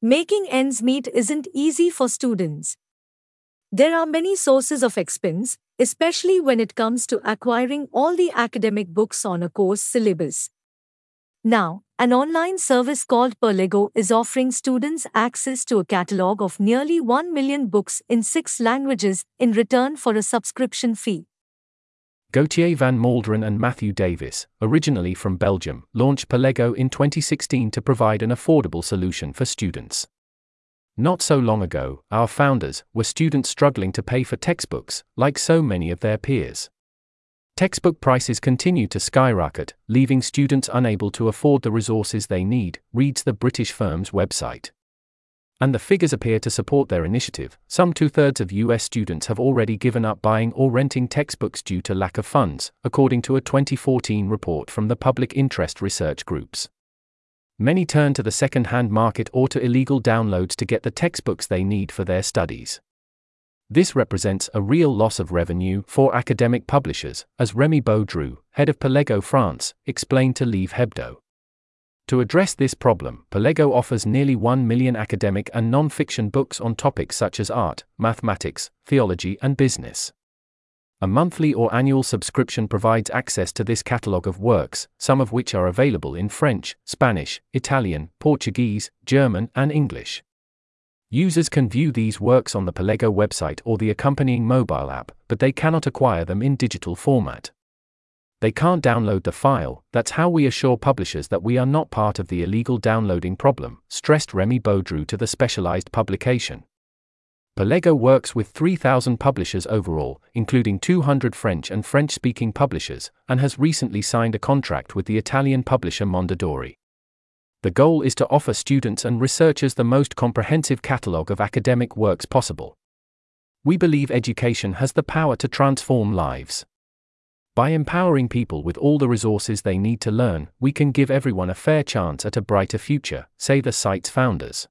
Making ends meet isn't easy for students. There are many sources of expense, especially when it comes to acquiring all the academic books on a course syllabus. Now, an online service called Perlego is offering students access to a catalog of nearly 1 million books in six languages in return for a subscription fee. Gauthier van Malderen and Matthew Davis, originally from Belgium, launched Perlego in 2016 to provide an affordable solution for students. Not so long ago, our founders were students struggling to pay for textbooks, like so many of their peers. Textbook prices continue to skyrocket, leaving students unable to afford the resources they need, reads the British firm's website. And the figures appear to support their initiative. Some two thirds of US students have already given up buying or renting textbooks due to lack of funds, according to a 2014 report from the Public Interest Research Groups. Many turn to the second hand market or to illegal downloads to get the textbooks they need for their studies. This represents a real loss of revenue for academic publishers, as Remy Baudru, head of Perlego France, explained to Livre Hebdo. To address this problem, Perlego offers nearly 1 million academic and non fiction books on topics such as art, mathematics, theology, and business. A monthly or annual subscription provides access to this catalogue of works, some of which are available in French, Spanish, Italian, Portuguese, German, and English. Users can view these works on the Perlego website or the accompanying mobile app, but they cannot acquire them in digital format they can't download the file, that's how we assure publishers that we are not part of the illegal downloading problem, stressed Remy Baudru to the specialized publication. Perlego works with 3,000 publishers overall, including 200 French and French speaking publishers, and has recently signed a contract with the Italian publisher Mondadori. The goal is to offer students and researchers the most comprehensive catalogue of academic works possible. We believe education has the power to transform lives. By empowering people with all the resources they need to learn, we can give everyone a fair chance at a brighter future, say the site's founders.